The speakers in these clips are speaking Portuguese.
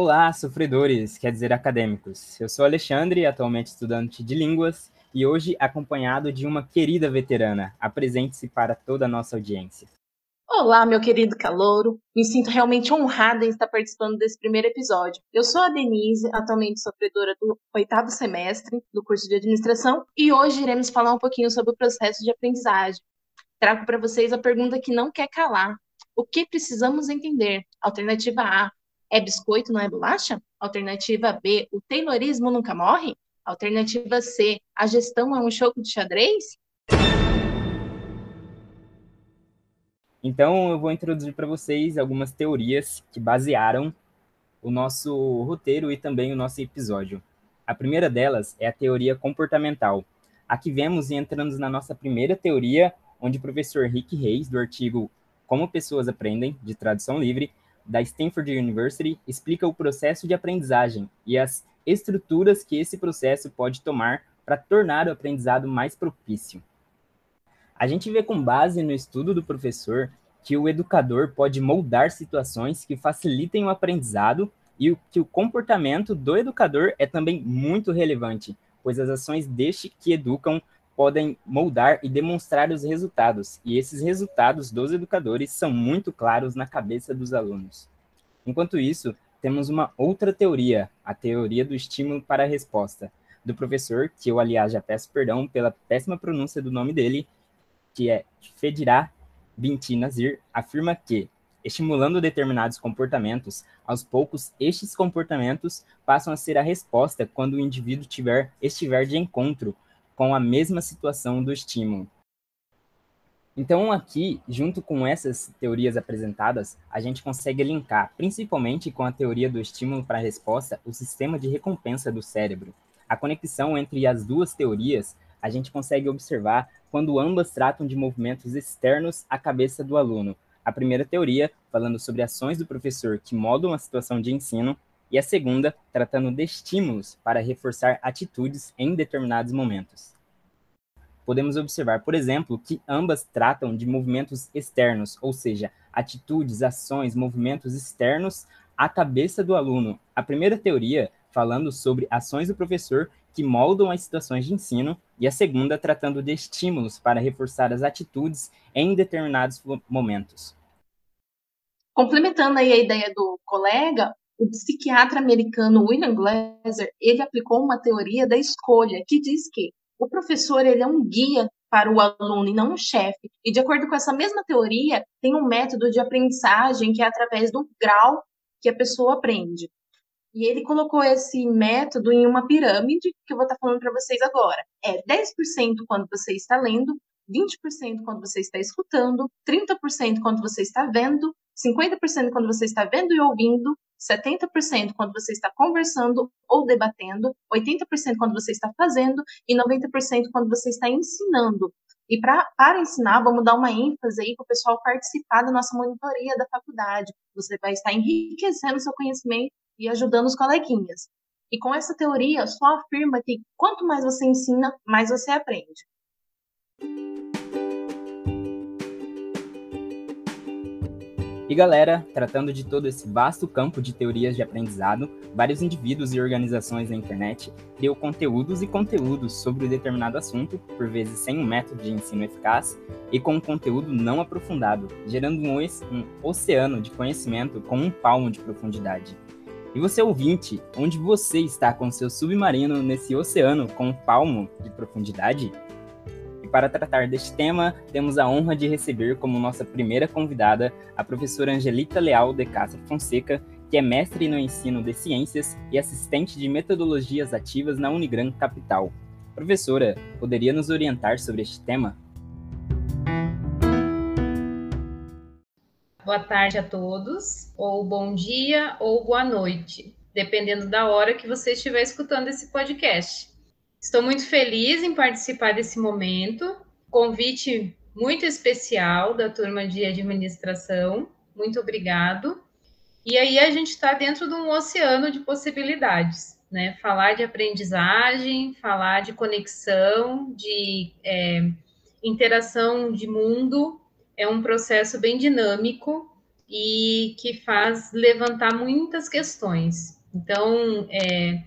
Olá, sofredores, quer dizer acadêmicos. Eu sou Alexandre, atualmente estudante de línguas, e hoje acompanhado de uma querida veterana. Apresente-se para toda a nossa audiência. Olá, meu querido calouro. Me sinto realmente honrada em estar participando desse primeiro episódio. Eu sou a Denise, atualmente sofredora do oitavo semestre do curso de administração, e hoje iremos falar um pouquinho sobre o processo de aprendizagem. Trago para vocês a pergunta que não quer calar: o que precisamos entender? Alternativa A: é biscoito, não é bolacha? Alternativa B, o Taylorismo nunca morre? Alternativa C, a gestão é um jogo de xadrez? Então, eu vou introduzir para vocês algumas teorias que basearam o nosso roteiro e também o nosso episódio. A primeira delas é a teoria comportamental. Aqui vemos e entramos na nossa primeira teoria, onde o professor Rick Reis, do artigo Como Pessoas Aprendem, de tradução livre, da Stanford University explica o processo de aprendizagem e as estruturas que esse processo pode tomar para tornar o aprendizado mais propício. A gente vê com base no estudo do professor que o educador pode moldar situações que facilitem o aprendizado e que o comportamento do educador é também muito relevante, pois as ações deste que educam podem moldar e demonstrar os resultados, e esses resultados dos educadores são muito claros na cabeça dos alunos. Enquanto isso, temos uma outra teoria, a teoria do estímulo para a resposta, do professor, que eu, aliás, já peço perdão pela péssima pronúncia do nome dele, que é Fedirá Binti Nazir, afirma que, estimulando determinados comportamentos, aos poucos estes comportamentos passam a ser a resposta quando o indivíduo tiver, estiver de encontro com a mesma situação do estímulo. Então, aqui, junto com essas teorias apresentadas, a gente consegue linkar, principalmente com a teoria do estímulo para a resposta, o sistema de recompensa do cérebro. A conexão entre as duas teorias a gente consegue observar quando ambas tratam de movimentos externos à cabeça do aluno. A primeira teoria, falando sobre ações do professor que moldam a situação de ensino, e a segunda tratando de estímulos para reforçar atitudes em determinados momentos. Podemos observar, por exemplo, que ambas tratam de movimentos externos, ou seja, atitudes, ações, movimentos externos à cabeça do aluno. A primeira teoria falando sobre ações do professor que moldam as situações de ensino, e a segunda tratando de estímulos para reforçar as atitudes em determinados momentos. Complementando aí a ideia do colega, o psiquiatra americano William Glasser, ele aplicou uma teoria da escolha que diz que o professor ele é um guia para o aluno e não um chefe. E de acordo com essa mesma teoria, tem um método de aprendizagem que é através do grau que a pessoa aprende. E ele colocou esse método em uma pirâmide que eu vou estar falando para vocês agora. É 10% quando você está lendo, 20% quando você está escutando, 30% quando você está vendo, 50% quando você está vendo e ouvindo, 70% quando você está conversando ou debatendo, 80% quando você está fazendo e 90% quando você está ensinando. E pra, para ensinar, vamos dar uma ênfase aí para o pessoal participar da nossa monitoria da faculdade. Você vai estar enriquecendo seu conhecimento e ajudando os coleguinhas. E com essa teoria, só afirma que quanto mais você ensina, mais você aprende. E galera, tratando de todo esse vasto campo de teorias de aprendizado, vários indivíduos e organizações na internet criam conteúdos e conteúdos sobre um determinado assunto, por vezes sem um método de ensino eficaz e com um conteúdo não aprofundado, gerando um, um oceano de conhecimento com um palmo de profundidade. E você ouvinte, onde você está com seu submarino nesse oceano com um palmo de profundidade? Para tratar deste tema, temos a honra de receber como nossa primeira convidada a professora Angelita Leal de Castro Fonseca, que é mestre no ensino de ciências e assistente de metodologias ativas na Unigran Capital. Professora, poderia nos orientar sobre este tema? Boa tarde a todos, ou bom dia, ou boa noite, dependendo da hora que você estiver escutando esse podcast. Estou muito feliz em participar desse momento. Convite muito especial da turma de administração. Muito obrigado. E aí a gente está dentro de um oceano de possibilidades, né? Falar de aprendizagem, falar de conexão, de é, interação de mundo é um processo bem dinâmico e que faz levantar muitas questões. Então, é,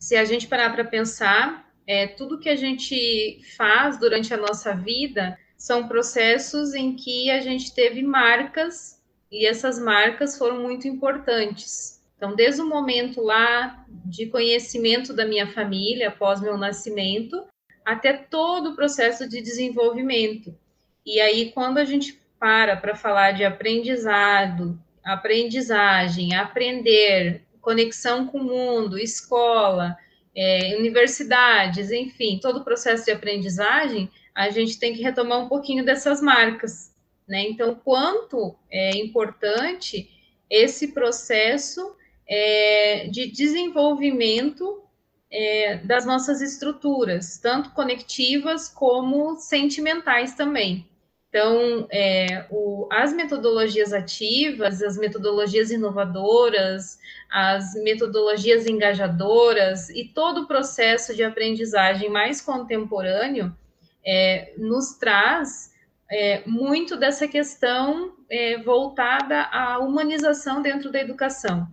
se a gente parar para pensar, é, tudo que a gente faz durante a nossa vida são processos em que a gente teve marcas e essas marcas foram muito importantes. Então, desde o momento lá de conhecimento da minha família após meu nascimento, até todo o processo de desenvolvimento. E aí, quando a gente para para falar de aprendizado, aprendizagem, aprender, conexão com o mundo, escola, é, universidades, enfim, todo o processo de aprendizagem, a gente tem que retomar um pouquinho dessas marcas, né? Então, quanto é importante esse processo é, de desenvolvimento é, das nossas estruturas, tanto conectivas como sentimentais também. Então, é, o, as metodologias ativas, as metodologias inovadoras, as metodologias engajadoras e todo o processo de aprendizagem mais contemporâneo é, nos traz é, muito dessa questão é, voltada à humanização dentro da educação.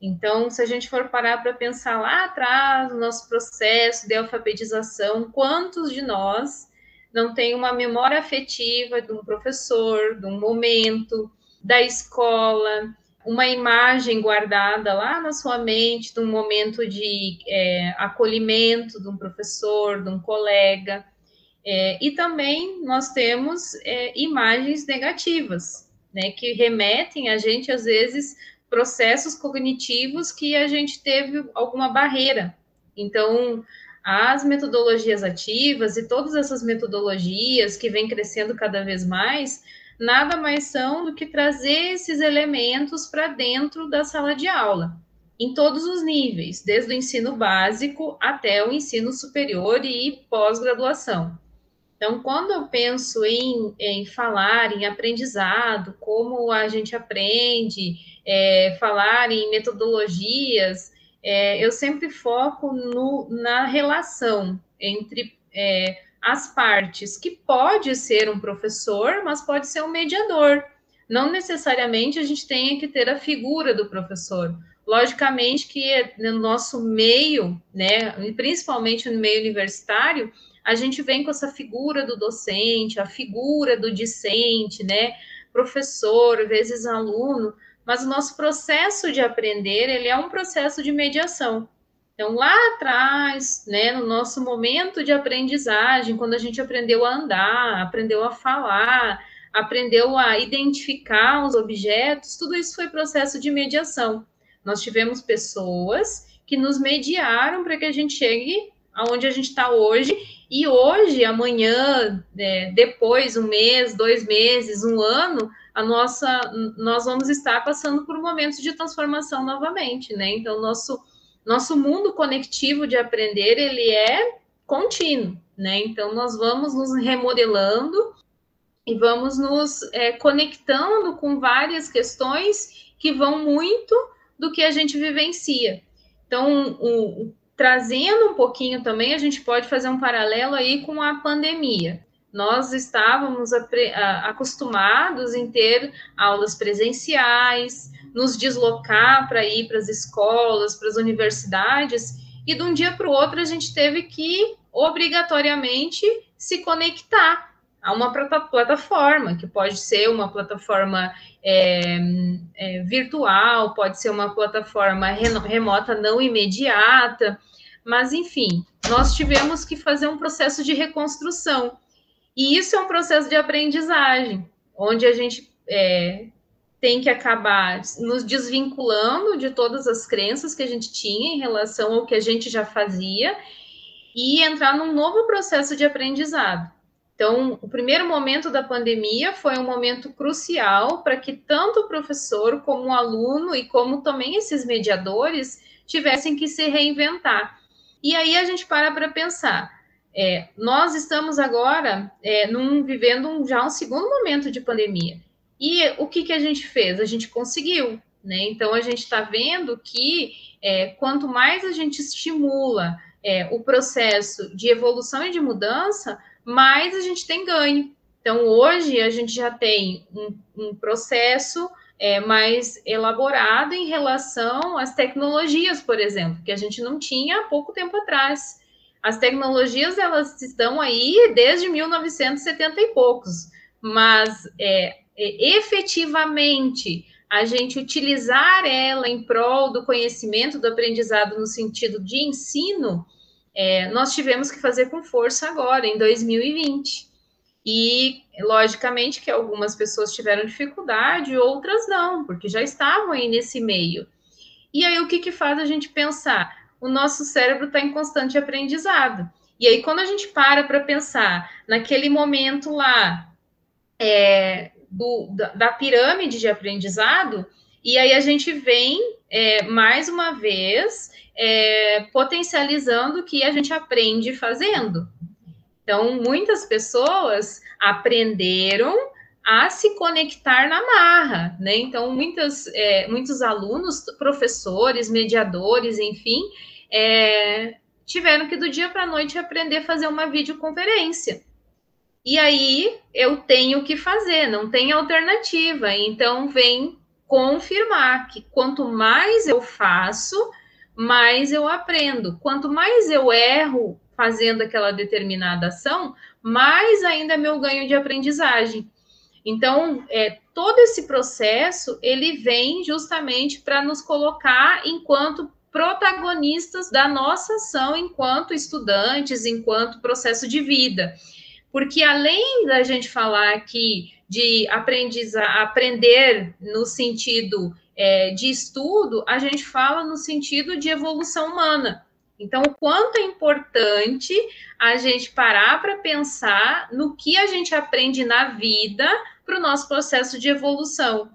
Então, se a gente for parar para pensar lá atrás, no nosso processo de alfabetização, quantos de nós não tem uma memória afetiva de um professor, de um momento, da escola, uma imagem guardada lá na sua mente de um momento de é, acolhimento de um professor, de um colega. É, e também nós temos é, imagens negativas, né, que remetem a gente, às vezes, processos cognitivos que a gente teve alguma barreira. Então, as metodologias ativas e todas essas metodologias que vêm crescendo cada vez mais, nada mais são do que trazer esses elementos para dentro da sala de aula, em todos os níveis, desde o ensino básico até o ensino superior e pós-graduação. Então, quando eu penso em, em, falar em aprendizado, como a gente aprende, é, falar em metodologias, é, eu sempre foco no, na relação entre é, as partes, que pode ser um professor, mas pode ser um mediador. Não necessariamente a gente tenha que ter a figura do professor. Logicamente que no nosso meio, né, principalmente no meio universitário, a gente vem com essa figura do docente, a figura do discente, né, professor, vezes aluno, mas o nosso processo de aprender, ele é um processo de mediação. Então, lá atrás, né, no nosso momento de aprendizagem, quando a gente aprendeu a andar, aprendeu a falar, aprendeu a identificar os objetos, tudo isso foi processo de mediação. Nós tivemos pessoas que nos mediaram para que a gente chegue aonde a gente está hoje, e hoje, amanhã, é, depois, um mês, dois meses, um ano, a nossa, nós vamos estar passando por momentos de transformação novamente, né? Então, nosso, nosso mundo conectivo de aprender, ele é contínuo, né? Então, nós vamos nos remodelando e vamos nos é, conectando com várias questões que vão muito do que a gente vivencia. Então, o, trazendo um pouquinho também, a gente pode fazer um paralelo aí com a pandemia nós estávamos acostumados em ter aulas presenciais, nos deslocar para ir para as escolas, para as universidades, e de um dia para o outro a gente teve que obrigatoriamente se conectar a uma plataforma, que pode ser uma plataforma é, é, virtual, pode ser uma plataforma remota não imediata, mas enfim, nós tivemos que fazer um processo de reconstrução. E isso é um processo de aprendizagem, onde a gente é, tem que acabar nos desvinculando de todas as crenças que a gente tinha em relação ao que a gente já fazia e entrar num novo processo de aprendizado. Então, o primeiro momento da pandemia foi um momento crucial para que tanto o professor como o aluno e como também esses mediadores tivessem que se reinventar. E aí a gente para para pensar, é, nós estamos agora é, num, vivendo um, já um segundo momento de pandemia. E o que, que a gente fez? A gente conseguiu, né? Então a gente está vendo que é, quanto mais a gente estimula é, o processo de evolução e de mudança, mais a gente tem ganho. Então hoje a gente já tem um, um processo é, mais elaborado em relação às tecnologias, por exemplo, que a gente não tinha há pouco tempo atrás. As tecnologias elas estão aí desde 1970 e poucos, mas é, é, efetivamente a gente utilizar ela em prol do conhecimento, do aprendizado no sentido de ensino, é, nós tivemos que fazer com força agora, em 2020. E, logicamente, que algumas pessoas tiveram dificuldade, outras não, porque já estavam aí nesse meio. E aí, o que, que faz a gente pensar? O nosso cérebro está em constante aprendizado. E aí, quando a gente para para pensar naquele momento lá é, do, da, da, pirâmide de aprendizado, e aí a gente vem é, mais uma vez é, potencializando o que a gente aprende fazendo. Então, muitas pessoas aprenderam a se conectar na marra, né? Então, muitas, é, muitos alunos, professores, mediadores, enfim, é, tiveram que do dia para a noite aprender a fazer uma videoconferência. E aí eu tenho que fazer, não tem alternativa. Então, vem confirmar que quanto mais eu faço, mais eu aprendo. Quanto mais eu erro fazendo aquela determinada ação, mais ainda é meu ganho de aprendizagem. Então, é, todo esse processo ele vem justamente para nos colocar enquanto protagonistas da nossa ação enquanto estudantes, enquanto processo de vida. Porque além da gente falar aqui de aprender no sentido é, de estudo, a gente fala no sentido de evolução humana. Então, o quanto é importante a gente parar para pensar no que a gente aprende na vida para o nosso processo de evolução.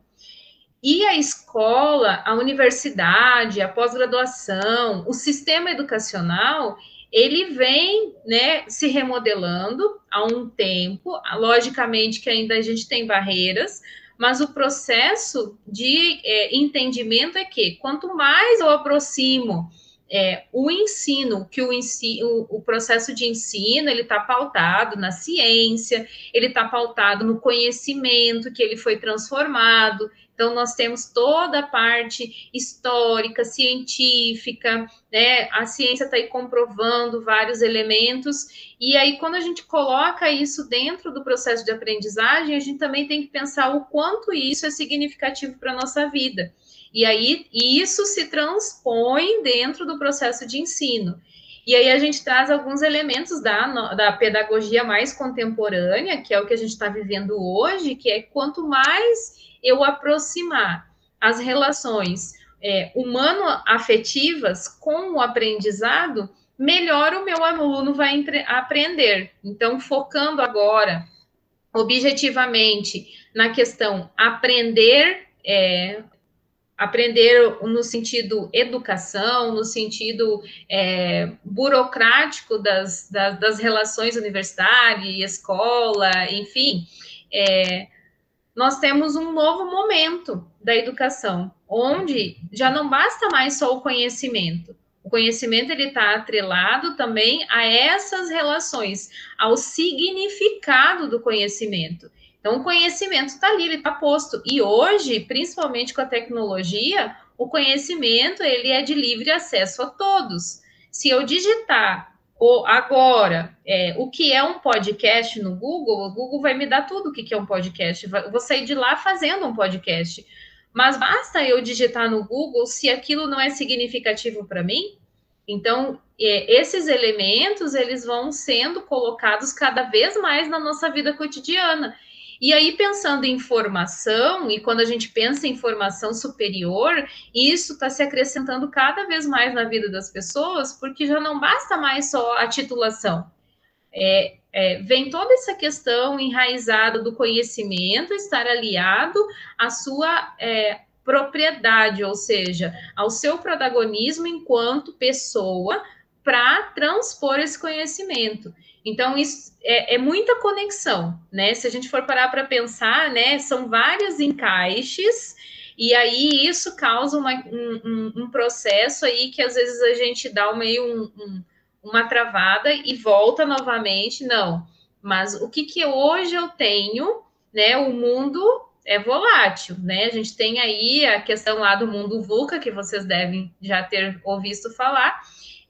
E a escola, a universidade, a pós-graduação, o sistema educacional, ele vem né, se remodelando há um tempo. Logicamente que ainda a gente tem barreiras, mas o processo de é, entendimento é que quanto mais eu aproximo é, o ensino, que o, ensino, o processo de ensino, ele está pautado na ciência, ele está pautado no conhecimento que ele foi transformado. Então, nós temos toda a parte histórica, científica, né? A ciência está aí comprovando vários elementos, e aí, quando a gente coloca isso dentro do processo de aprendizagem, a gente também tem que pensar o quanto isso é significativo para a nossa vida. E aí isso se transpõe dentro do processo de ensino. E aí a gente traz alguns elementos da, da pedagogia mais contemporânea, que é o que a gente está vivendo hoje, que é quanto mais eu aproximar as relações é, humano-afetivas com o aprendizado, melhor o meu aluno vai aprender. Então, focando agora objetivamente na questão aprender é, aprender no sentido educação, no sentido é, burocrático das, das, das, relações universidade, escola, enfim, é, nós temos um novo momento da educação, onde já não basta mais só o conhecimento. O conhecimento ele está atrelado também a essas relações, ao significado do conhecimento. Então, o conhecimento está ali, ele está posto. E hoje, principalmente com a tecnologia, o conhecimento ele é de livre acesso a todos. Se eu digitar agora é, o que é um podcast no Google, o Google vai me dar tudo o que é um podcast. Eu vou sair de lá fazendo um podcast. Mas basta eu digitar no Google se aquilo não é significativo para mim. Então, é, esses elementos eles vão sendo colocados cada vez mais na nossa vida cotidiana. E aí, pensando em formação, e quando a gente pensa em formação superior, isso está se acrescentando cada vez mais na vida das pessoas, porque já não basta mais só a titulação. É, é, vem toda essa questão enraizada do conhecimento estar aliado à sua é, propriedade, ou seja, ao seu protagonismo enquanto pessoa para transpor esse conhecimento. Então, isso é, é, muita conexão, né? Se a gente for parar para pensar, né, são vários encaixes, e aí isso causa uma, um, um, processo aí que às vezes a gente dá meio um, um, uma travada e volta novamente, não. Mas o que, que hoje eu tenho, né? O mundo é volátil, né? A gente tem aí a questão lá do mundo VUCA, que vocês devem já ter ouvido falar,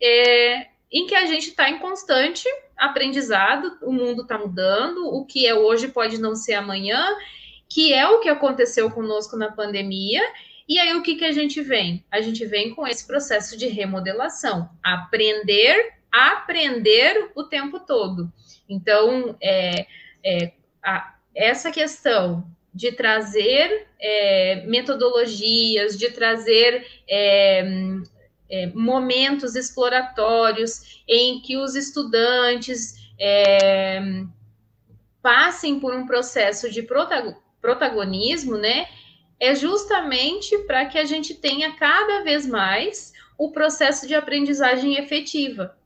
é, em que a gente está em constante aprendizado, o mundo está mudando, o que é hoje pode não ser amanhã, que é o que aconteceu conosco na pandemia. E aí, o que, que a gente vem? A gente vem com esse processo de remodelação, aprender, aprender o tempo todo. Então, é, é a, essa questão de trazer é, metodologias, de trazer é, momentos exploratórios em que os estudantes é, passem por um processo de protagonismo, né? É justamente para que a gente tenha cada vez mais o processo de aprendizagem efetiva.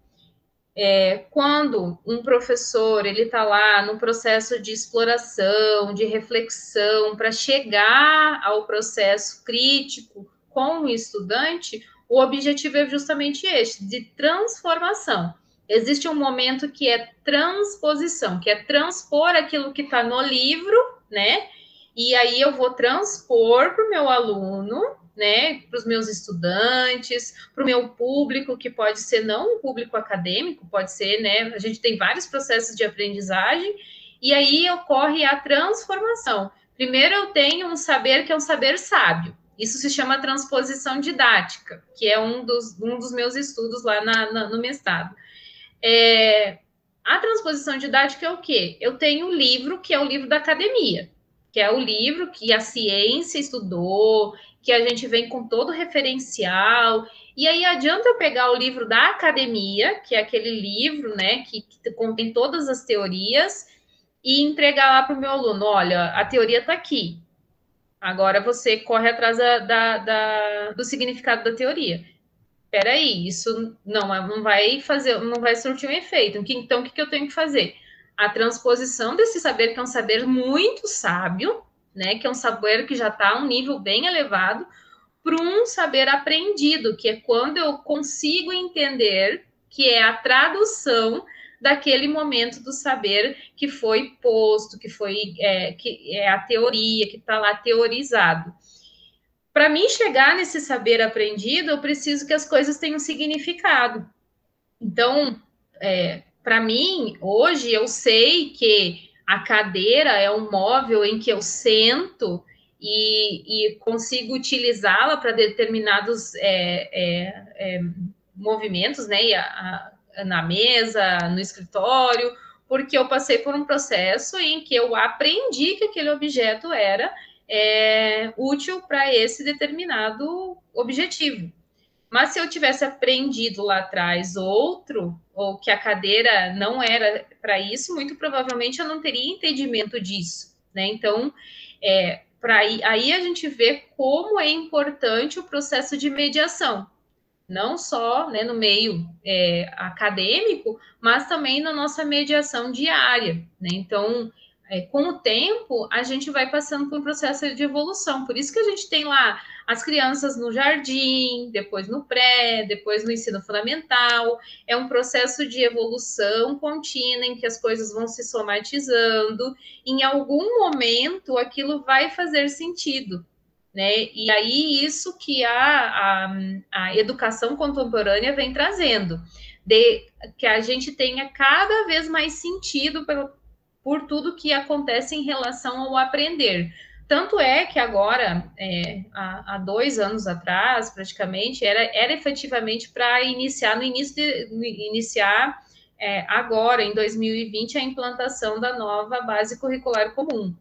É, quando um professor ele está lá no processo de exploração, de reflexão, para chegar ao processo crítico com o estudante, o objetivo é justamente este, de transformação. Existe um momento que é transposição, que é transpor aquilo que está no livro, né? E aí eu vou transpor para o meu aluno, né? Para os meus estudantes, para o meu público, que pode ser não um público acadêmico, pode ser, né? A gente tem vários processos de aprendizagem, e aí ocorre a transformação. Primeiro eu tenho um saber que é um saber sábio. Isso se chama transposição didática, que é um dos, um dos meus estudos lá na, na, no mestrado. É, a transposição didática é o quê? Eu tenho um livro que é o livro da academia, que é o livro que a ciência estudou, que a gente vem com todo referencial. E aí adianta eu pegar o livro da academia, que é aquele livro, né, que, que contém todas as teorias, e entregar lá para o meu aluno: olha, a teoria está aqui. Agora você corre atrás da, da, da, do significado da teoria. Peraí, isso não, não vai fazer, não vai surtir um efeito. Então, o que, que eu tenho que fazer? A transposição desse saber, que é um saber muito sábio, né? Que é um saber que já está a um nível bem elevado, para um saber aprendido, que é quando eu consigo entender que é a tradução daquele momento do saber que foi posto, que foi é, que é a teoria, que está lá teorizado. Para mim chegar nesse saber aprendido, eu preciso que as coisas tenham significado. Então, é, para mim, hoje eu sei que a cadeira é um móvel em que eu sento e, e consigo utilizá-la para determinados é, é, é movimentos, né? E a, a, na mesa, no escritório, porque eu passei por um processo em que eu aprendi que aquele objeto era é, útil para esse determinado objetivo. Mas se eu tivesse aprendido lá atrás outro, ou que a cadeira não era para isso, muito provavelmente eu não teria entendimento disso, né? Então, é, para aí, aí a gente vê como é importante o processo de mediação não só né, no meio é, acadêmico, mas também na nossa mediação diária. Né? Então, é, com o tempo, a gente vai passando por um processo de evolução. Por isso que a gente tem lá as crianças no jardim, depois no pré, depois no ensino fundamental. É um processo de evolução contínua em que as coisas vão se somatizando. Em algum momento, aquilo vai fazer sentido. Né? E aí, isso que a, a, a educação contemporânea vem trazendo, de que a gente tenha cada vez mais sentido por tudo que acontece em relação ao aprender. Tanto é que agora, é, há, há, dois anos atrás, praticamente, era, era efetivamente para iniciar no início de, iniciar é, agora, em 2020, a implantação da nova base curricular comum.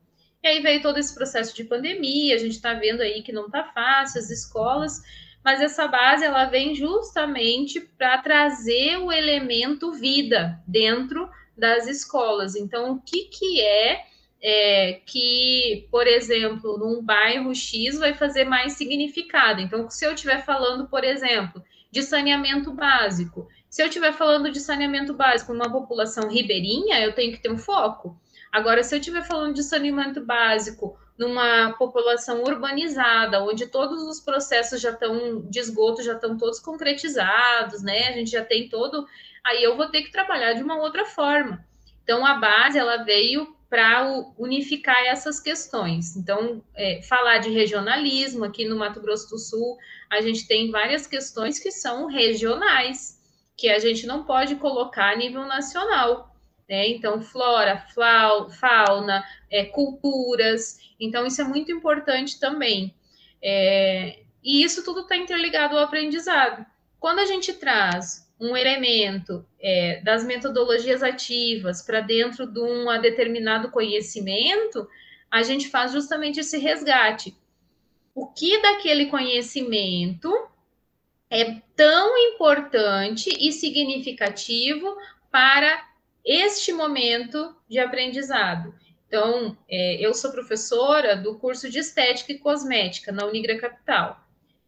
E aí veio todo esse processo de pandemia, a gente está vendo aí que não está fácil, as escolas, mas essa base ela vem justamente para trazer o elemento vida dentro das escolas. Então, o que, que é, é que, por exemplo, num bairro X vai fazer mais significado? Então, se eu estiver falando, por exemplo, de saneamento básico, se eu estiver falando de saneamento básico numa população ribeirinha, eu tenho que ter um foco. Agora, se eu estiver falando de saneamento básico numa população urbanizada, onde todos os processos já estão de esgoto já estão todos concretizados, né? A gente já tem todo, aí eu vou ter que trabalhar de uma outra forma. Então a base ela veio para unificar essas questões. Então, é, falar de regionalismo aqui no Mato Grosso do Sul, a gente tem várias questões que são regionais, que a gente não pode colocar a nível nacional. Né? Então, flora, fauna, é, culturas. Então, isso é muito importante também. É, e isso tudo está interligado ao aprendizado. Quando a gente traz um elemento é, das metodologias ativas para dentro de um determinado conhecimento, a gente faz justamente esse resgate. O que daquele conhecimento é tão importante e significativo para este momento de aprendizado? Então, é, eu sou professora do curso de Estética e Cosmética na Unigra Capital.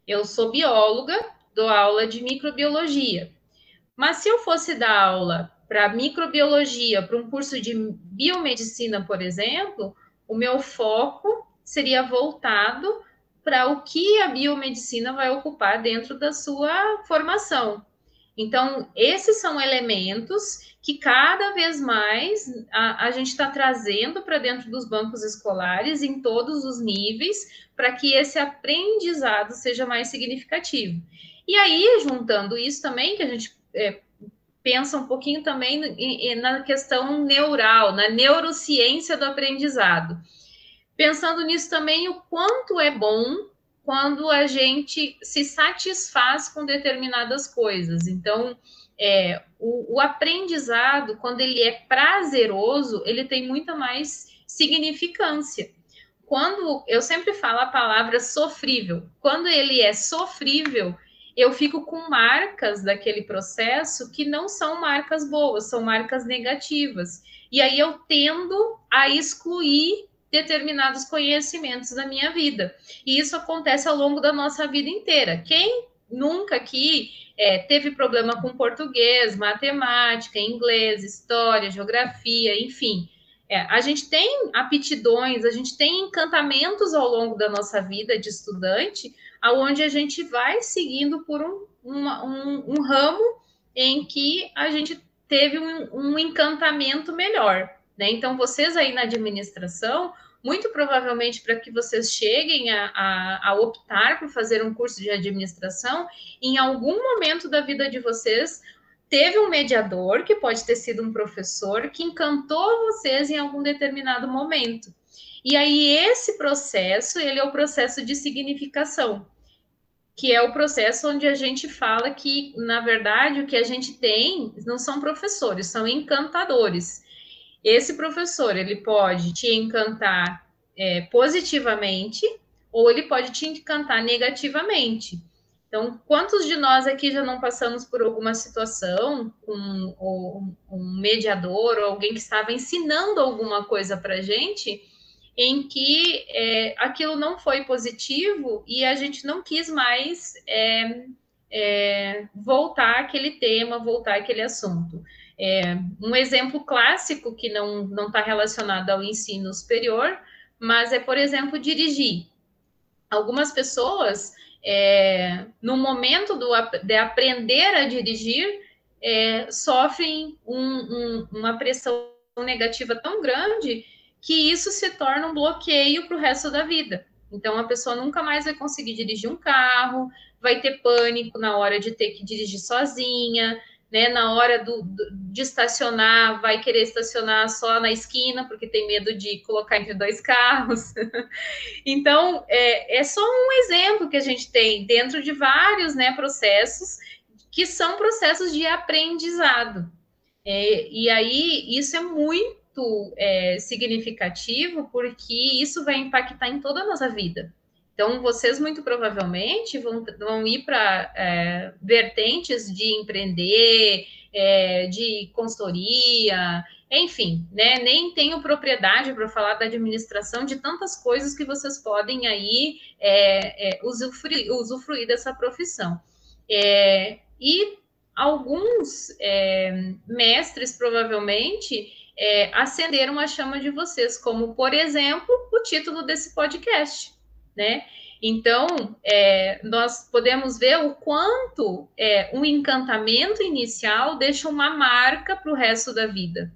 Eu sou bióloga, dou aula de microbiologia. Mas se eu fosse dar aula para microbiologia, para um curso de biomedicina, por exemplo, o meu foco seria voltado para o que a biomedicina vai ocupar dentro da sua formação. Então, esses são elementos que cada vez mais a, a gente está trazendo para dentro dos bancos escolares em todos os níveis, para que esse aprendizado seja mais significativo. E aí, juntando isso também, que a gente é, pensa um pouquinho também na questão neural, na neurociência do aprendizado. Pensando nisso também, o quanto é bom quando a gente se satisfaz com determinadas coisas. Então, é, o, o aprendizado, quando ele é prazeroso, ele tem muita mais significância quando eu sempre falo a palavra sofrível, quando ele é sofrível, eu fico com marcas daquele processo que não são marcas boas, são marcas negativas. E aí eu tendo a excluir determinados conhecimentos da minha vida. E isso acontece ao longo da nossa vida inteira. Quem nunca aqui é, teve problema com português, matemática, inglês, história, geografia, enfim. É, a gente tem aptidões, a gente tem encantamentos ao longo da nossa vida de estudante, aonde a gente vai seguindo por um, uma, um, um ramo em que a gente teve um, um encantamento melhor. Né? Então, vocês aí na administração, muito provavelmente para que vocês cheguem a, a, a, optar por fazer um curso de administração, em algum momento da vida de vocês, teve um mediador, que pode ter sido um professor, que encantou vocês em algum determinado momento. E aí esse processo, ele é o processo de significação, que é o processo onde a gente fala que, na verdade, o que a gente tem não são professores, são encantadores. Esse professor, ele pode te encantar é, positivamente ou ele pode te encantar negativamente. Então, quantos de nós aqui já não passamos por alguma situação com um, um mediador ou alguém que estava ensinando alguma coisa para gente em que é, aquilo não foi positivo e a gente não quis mais é, é, voltar aquele tema, voltar aquele assunto. É, um exemplo clássico que não está relacionado ao ensino superior, mas é, por exemplo, dirigir. Algumas pessoas é, no momento do, de aprender a dirigir, é, sofrem um, um, uma pressão negativa tão grande que isso se torna um bloqueio para o resto da vida. Então, a pessoa nunca mais vai conseguir dirigir um carro, vai ter pânico na hora de ter que dirigir sozinha, né? Na hora do, de estacionar, vai querer estacionar só na esquina, porque tem medo de colocar entre dois carros. então, é, é só um exemplo que a gente tem dentro de vários né, processos que são processos de aprendizado. É, e aí, isso é muito é, significativo, porque isso vai impactar em toda a nossa vida. Então, vocês muito provavelmente vão, vão ir para é, vertentes de empreender, é, de consultoria, enfim, né? Nem tenho propriedade para falar da administração de tantas coisas que vocês podem aí é, é usufruir, usufruir, dessa profissão. É, e alguns é, mestres, provavelmente, acenderam a chama de vocês, como, por exemplo, o título desse podcast né? Então, é, nós podemos ver o quanto é, um encantamento inicial deixa uma marca para o resto da vida.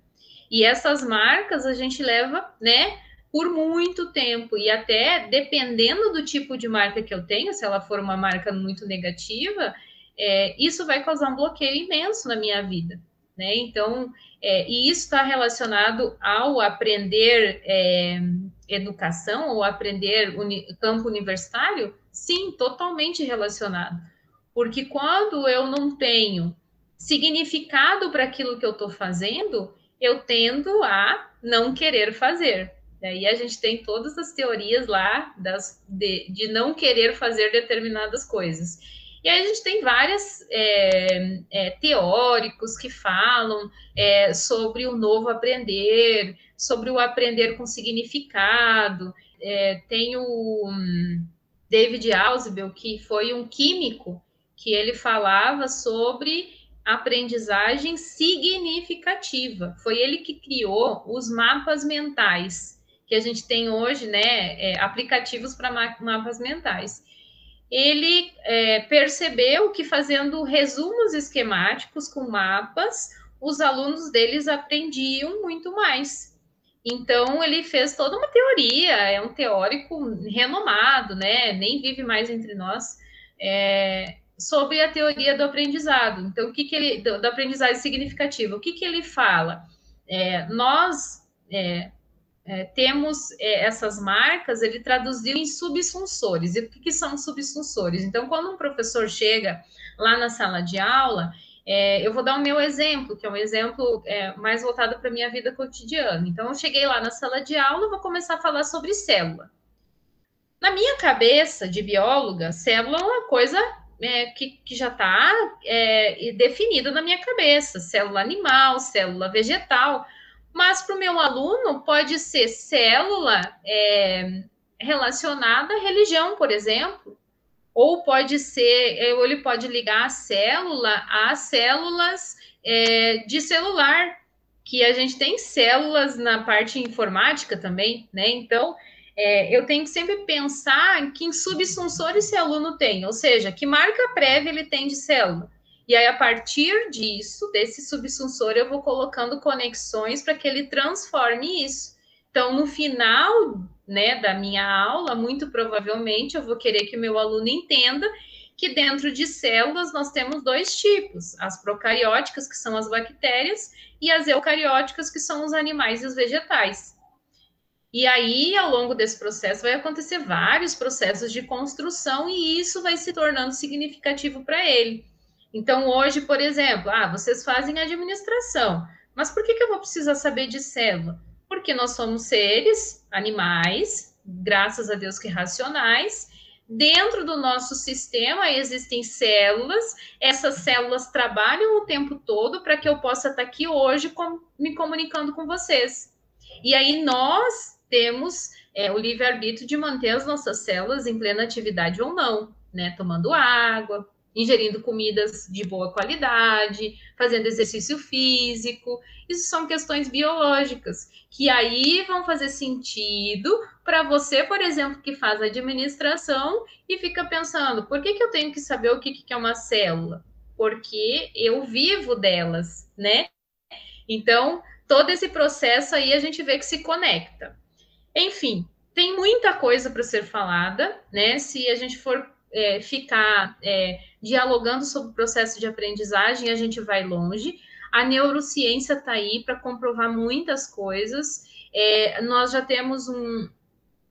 E essas marcas a gente leva, né, por muito tempo e até dependendo do tipo de marca que eu tenho, se ela for uma marca muito negativa, é, isso vai causar um bloqueio imenso na minha vida, né? Então, é, e isso está relacionado ao aprender é, educação ou aprender uni, campo universitário? Sim, totalmente relacionado. Porque quando eu não tenho significado para aquilo que eu estou fazendo, eu tendo a não querer fazer. Daí a gente tem todas as teorias lá das, de, de não querer fazer determinadas coisas. E aí a gente tem vários é, é, teóricos que falam é, sobre o novo aprender, sobre o aprender com significado. É, tem o um, David Ausubel, que foi um químico, que ele falava sobre aprendizagem significativa. Foi ele que criou os mapas mentais que a gente tem hoje, né, é, aplicativos para mapas mentais. Ele é, percebeu que fazendo resumos esquemáticos com mapas, os alunos deles aprendiam muito mais. Então ele fez toda uma teoria, é um teórico renomado, né? Nem vive mais entre nós. É, sobre a teoria do aprendizado. Então, o que, que ele do, do aprendizagem significativa? O que, que ele fala? É, nós é, é, temos é, essas marcas, ele traduziu em subsunsores. E o que, que, são subsunsores? Então, quando um professor chega lá na sala de aula, é, eu vou dar o meu exemplo, que é um exemplo é, mais voltado para a minha vida cotidiana. Então, eu cheguei lá na sala de aula, vou começar a falar sobre célula. Na minha cabeça de bióloga, célula é uma coisa é, que, que, já está é, definida na minha cabeça: célula animal, célula vegetal. Mas para o meu aluno pode ser célula é, relacionada à religião, por exemplo, ou pode ser, é, ou ele pode ligar a célula às células é, de celular, que a gente tem células na parte informática também, né? Então, é, eu tenho que sempre pensar que subsunsores esse aluno tem, ou seja, que marca prévia ele tem de célula. E aí, a partir disso, desse subsunsor, eu vou colocando conexões para que ele transforme isso. Então, no final né, da minha aula, muito provavelmente eu vou querer que o meu aluno entenda que dentro de células nós temos dois tipos: as procarióticas, que são as bactérias, e as eucarióticas, que são os animais e os vegetais. E aí, ao longo desse processo, vai acontecer vários processos de construção, e isso vai se tornando significativo para ele. Então, hoje, por exemplo, ah, vocês fazem administração, mas por que, que eu vou precisar saber de célula? Porque nós somos seres, animais, graças a Deus que racionais. Dentro do nosso sistema existem células, essas células trabalham o tempo todo para que eu possa estar aqui hoje com, me comunicando com vocês. E aí nós temos é, o livre-arbítrio de manter as nossas células em plena atividade ou não, né? Tomando água, ingerindo comidas de boa qualidade, fazendo exercício físico. Isso são questões biológicas que aí vão fazer sentido para você, por exemplo, que faz administração e fica pensando: por que, que eu tenho que saber o que, que é uma célula? Porque eu vivo delas, né? Então, todo esse processo aí a gente vê que se conecta. Enfim, tem muita coisa para ser falada, né? Se a gente for é, ficar é, dialogando sobre o processo de aprendizagem, a gente vai longe. A neurociência está aí para comprovar muitas coisas. É, nós já temos um,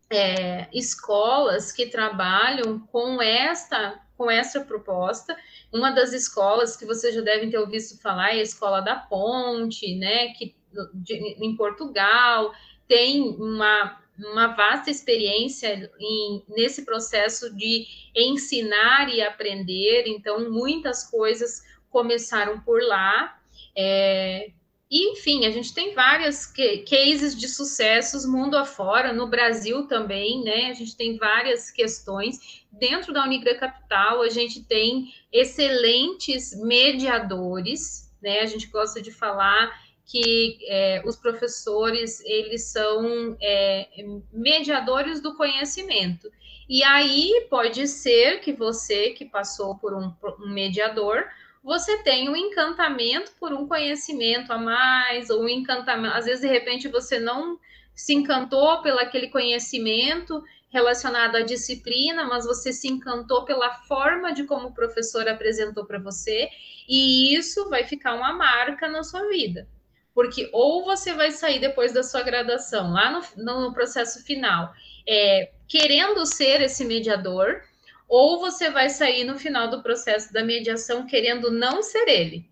é, escolas que trabalham com esta com essa proposta. Uma das escolas que vocês já devem ter ouvido falar é a Escola da Ponte, né? Que de, em Portugal tem uma uma vasta experiência em, nesse processo de ensinar e aprender, então muitas coisas começaram por lá. É, e, enfim, a gente tem várias cases de sucessos mundo afora, no Brasil também, né? A gente tem várias questões. Dentro da Unigra Capital, a gente tem excelentes mediadores, né? A gente gosta de falar que é, os professores eles são é, mediadores do conhecimento. E aí pode ser que você que passou por um, um mediador você tem um encantamento por um conhecimento a mais, ou um encantamento. Às vezes, de repente, você não se encantou pelo aquele conhecimento relacionado à disciplina, mas você se encantou pela forma de como o professor apresentou para você, e isso vai ficar uma marca na sua vida. Porque ou você vai sair depois da sua graduação, lá no, no processo final, é, querendo ser esse mediador, ou você vai sair no final do processo da mediação querendo não ser ele.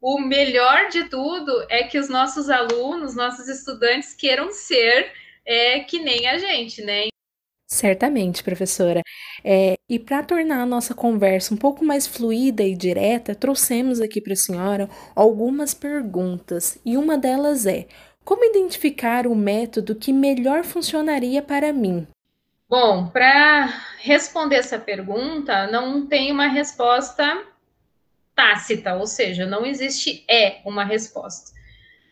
O melhor de tudo é que os nossos alunos, nossos estudantes queiram ser é, que nem a gente, né? Certamente, professora. É, e para tornar a nossa conversa um pouco mais fluida e direta, trouxemos aqui para a senhora algumas perguntas. E uma delas é: como identificar o método que melhor funcionaria para mim? Bom, para responder essa pergunta, não tem uma resposta tácita, ou seja, não existe é uma resposta.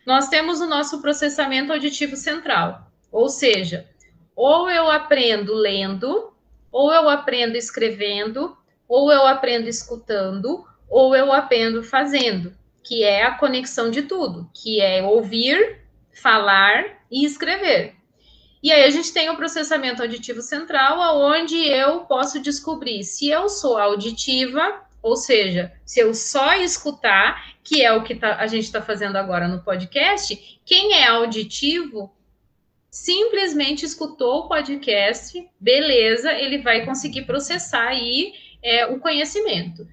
Nós temos o nosso processamento auditivo central, ou seja, ou eu aprendo lendo, ou eu aprendo escrevendo, ou eu aprendo escutando, ou eu aprendo fazendo, que é a conexão de tudo, que é ouvir, falar e escrever. E aí a gente tem o processamento auditivo central, aonde eu posso descobrir se eu sou auditiva, ou seja, se eu só escutar, que é o que tá, a gente está fazendo agora no podcast, quem é auditivo simplesmente escutou o podcast, beleza, ele vai conseguir processar aí é, o conhecimento.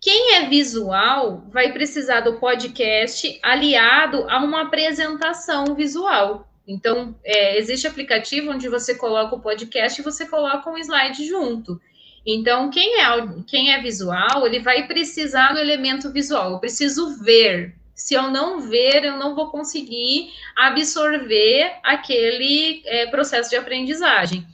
Quem é visual vai precisar do podcast aliado a uma apresentação visual. Então, é, existe aplicativo onde você coloca o podcast e você coloca um slide junto. Então, quem é, quem é visual, ele vai precisar do elemento visual. Eu preciso ver, se eu não ver, eu não vou conseguir absorver aquele é, processo de aprendizagem.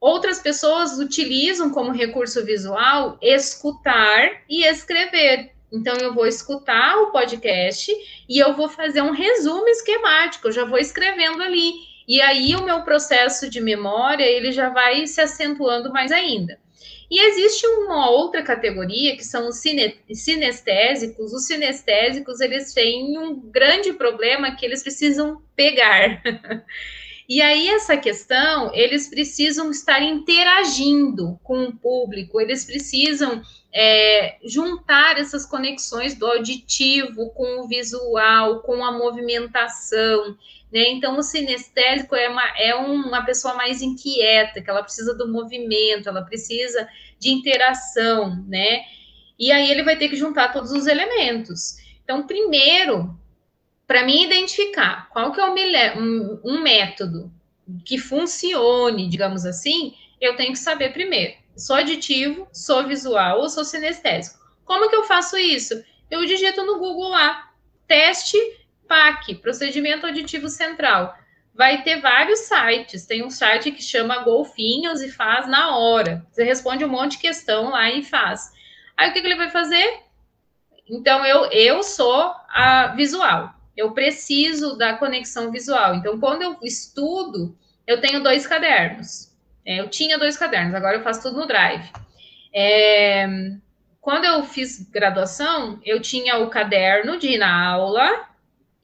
Outras pessoas utilizam como recurso visual escutar e escrever. Então, eu vou escutar o podcast e eu vou fazer um resumo esquemático, eu já vou escrevendo ali. E aí, o meu processo de memória, ele já vai se acentuando mais ainda. E existe uma outra categoria que são os cine, sinestésicos. Os sinestésicos, eles têm um grande problema que eles precisam pegar. e aí, essa questão, eles precisam estar interagindo com o público, eles precisam é, juntar essas conexões do auditivo com o visual, com a movimentação. Né? Então, o sinestésico é uma, é uma pessoa mais inquieta, que ela precisa do movimento, ela precisa de interação, né? E aí ele vai ter que juntar todos os elementos. Então, primeiro, para mim identificar qual que é um, um método que funcione, digamos assim, eu tenho que saber primeiro. Sou aditivo, sou visual ou sou sinestésico. Como que eu faço isso? Eu digito no Google lá, teste PAC, procedimento auditivo central. Vai ter vários sites. Tem um site que chama Golfinhos e faz na hora. Você responde um monte de questão lá e faz. Aí o que, que ele vai fazer? Então eu eu sou a visual. Eu preciso da conexão visual. Então quando eu estudo, eu tenho dois cadernos. É, eu tinha dois cadernos, agora eu faço tudo no Drive. É, quando eu fiz graduação, eu tinha o caderno de ir na aula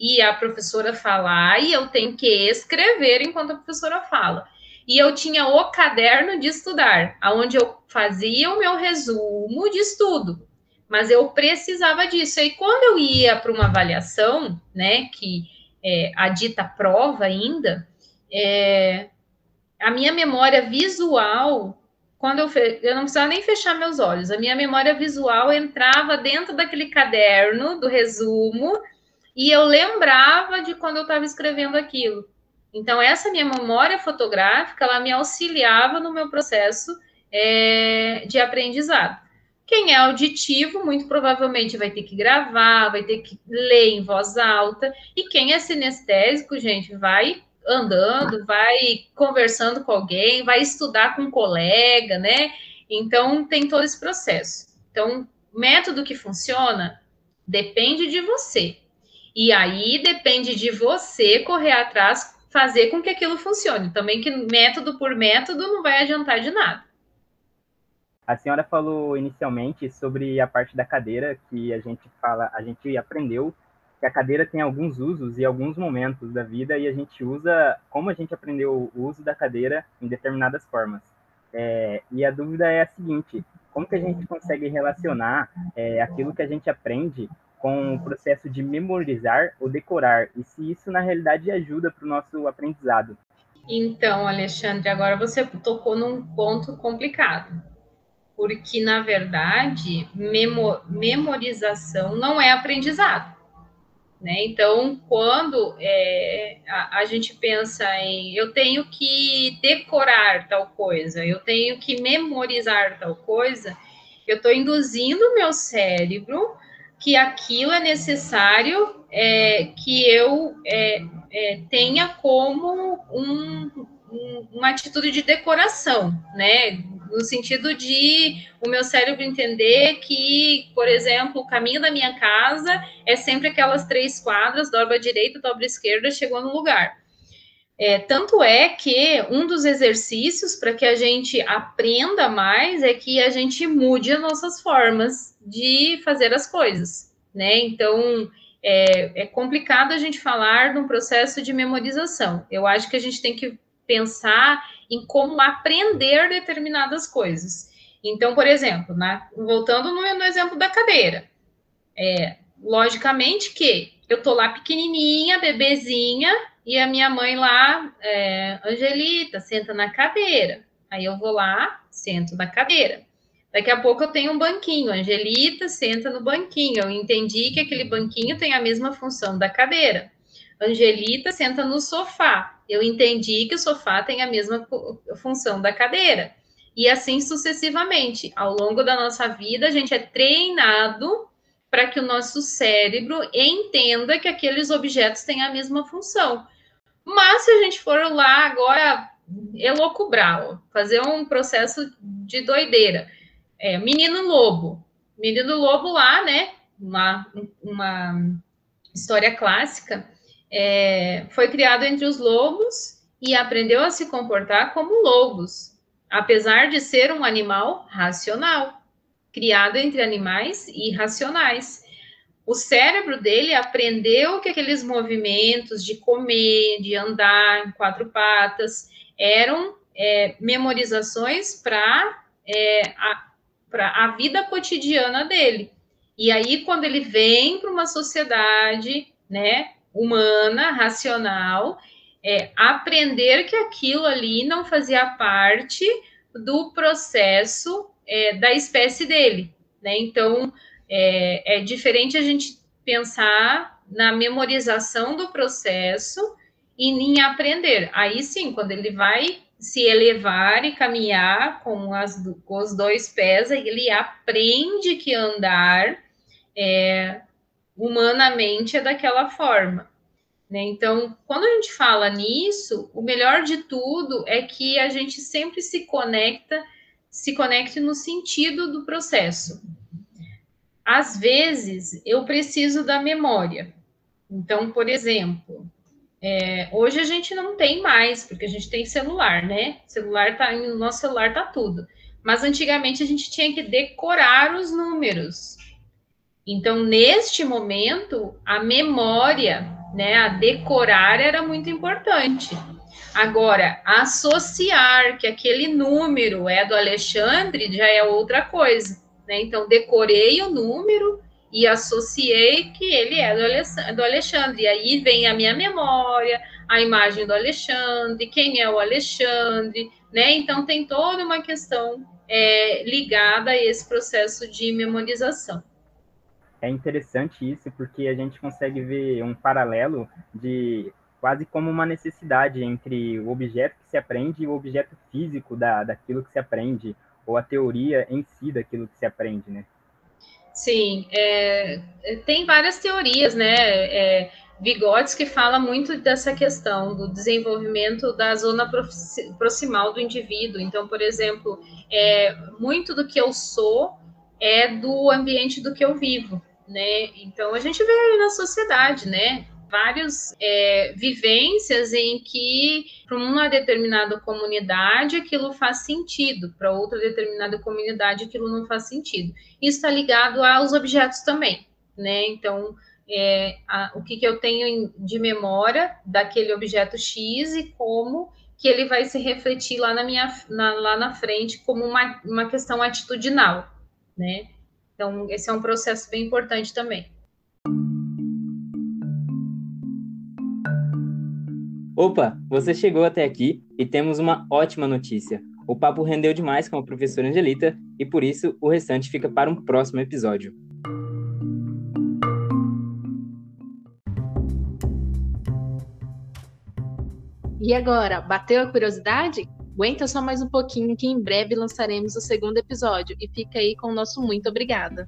e a professora falar, e eu tenho que escrever enquanto a professora fala. E eu tinha o caderno de estudar, aonde eu fazia o meu resumo de estudo. Mas eu precisava disso. E quando eu ia para uma avaliação, né, que é a dita prova ainda, é, a minha memória visual quando eu, fe... eu não precisava nem fechar meus olhos, a minha memória visual entrava dentro daquele caderno do resumo e eu lembrava de quando eu estava escrevendo aquilo. Então, essa minha memória fotográfica, ela me auxiliava no meu processo é, de aprendizado. Quem é auditivo, muito provavelmente vai ter que gravar, vai ter que ler em voz alta. E quem é sinestésico, gente, vai andando, vai conversando com alguém, vai estudar com um colega, né? Então, tem todo esse processo. Então, método que funciona depende de você. E aí depende de você correr atrás, fazer com que aquilo funcione. Também que método por método não vai adiantar de nada. A senhora falou inicialmente sobre a parte da cadeira que a gente fala, a gente aprendeu que a cadeira tem alguns usos e alguns momentos da vida e a gente usa, como a gente aprendeu o uso da cadeira em determinadas formas. É, e a dúvida é a seguinte: como que a gente consegue relacionar é, aquilo que a gente aprende com o processo de memorizar ou decorar? E se isso na realidade ajuda para o nosso aprendizado? Então, Alexandre, agora você tocou num ponto complicado, porque na verdade memorização não é aprendizado. Né? Então, quando é, a, a, gente pensa em eu tenho que decorar tal coisa, eu tenho que memorizar tal coisa, eu estou induzindo o meu cérebro que aquilo é necessário é, que eu é, é tenha como um, um, uma atitude de decoração, né? no sentido de o meu cérebro entender que, por exemplo, o caminho da minha casa é sempre aquelas três quadras, dobra direita, dobra esquerda, chegou no lugar. É, tanto é que um dos exercícios para que a gente aprenda mais é que a gente mude as nossas formas de fazer as coisas, né? Então, é, é complicado a gente falar de um processo de memorização. Eu acho que a gente tem que pensar em como aprender determinadas coisas. Então, por exemplo, na, voltando no, no, exemplo da cadeira, é, logicamente que eu tô lá pequenininha, bebezinha, e a minha mãe lá, é, Angelita, senta na cadeira. Aí eu vou lá, sento na cadeira. Daqui a pouco eu tenho um banquinho, Angelita senta no banquinho. Eu entendi que aquele banquinho tem a mesma função da cadeira. Angelita senta no sofá. Eu entendi que o sofá tem a mesma função da cadeira. E assim sucessivamente. Ao longo da nossa vida, a gente é treinado para que o nosso cérebro entenda que aqueles objetos têm a mesma função. Mas se a gente for lá agora elocubrar, fazer um processo de doideira, é, menino lobo, menino lobo lá, né? Uma, uma história clássica é, foi criado entre os lobos e aprendeu a se comportar como lobos, apesar de ser um animal racional, criado entre animais irracionais. O cérebro dele aprendeu que aqueles movimentos de comer, de andar em quatro patas, eram é, memorizações para é, a, a vida cotidiana dele. E aí, quando ele vem para uma sociedade, né, humana, racional, é, aprender que aquilo ali não fazia parte do processo é, da espécie dele, né? Então, é, é diferente a gente pensar na memorização do processo e em aprender. Aí sim, quando ele vai se elevar e caminhar com, as, com os dois pés, ele aprende que andar é, humanamente é daquela forma. Né? Então, quando a gente fala nisso, o melhor de tudo é que a gente sempre se conecta, se conecte no sentido do processo. Às vezes, eu preciso da memória. Então, por exemplo, é, hoje a gente não tem mais, porque a gente tem celular, né? Celular tá, no nosso celular tá tudo. Mas antigamente a gente tinha que decorar os números. Então, neste momento, a memória, né, a decorar era muito importante. Agora, associar que aquele número é do Alexandre já é outra coisa, né? Então, decorei o número e associei que ele é do Alexandre. E aí vem a minha memória, a imagem do Alexandre, quem é o Alexandre, né? Então, tem toda uma questão é, ligada a esse processo de memorização é interessante isso porque a gente consegue ver um paralelo de quase como uma necessidade entre o objeto que se aprende e o objeto físico da, daquilo que se aprende, ou a teoria em si daquilo que se aprende, né? Sim, é, tem várias teorias, né? É, Vygotsky fala muito dessa questão do desenvolvimento da zona proximal do indivíduo. Então, por exemplo, é, muito do que eu sou é do ambiente do que eu vivo né? Então a gente vê na sociedade, né? Várias é, vivências em que para uma determinada comunidade aquilo faz sentido, para outra determinada comunidade aquilo não faz sentido. Isso está ligado aos objetos também, né? Então, é, a, o que, que eu tenho de memória daquele objeto X e como que ele vai se refletir lá na minha na, lá na frente como uma, uma questão atitudinal, né? Então, esse é um processo bem importante também. Opa, você chegou até aqui e temos uma ótima notícia. O papo rendeu demais com a professora Angelita e por isso o restante fica para um próximo episódio. E agora, bateu a curiosidade? Aguenta só mais um pouquinho que em breve lançaremos o segundo episódio e fica aí com o nosso muito obrigada.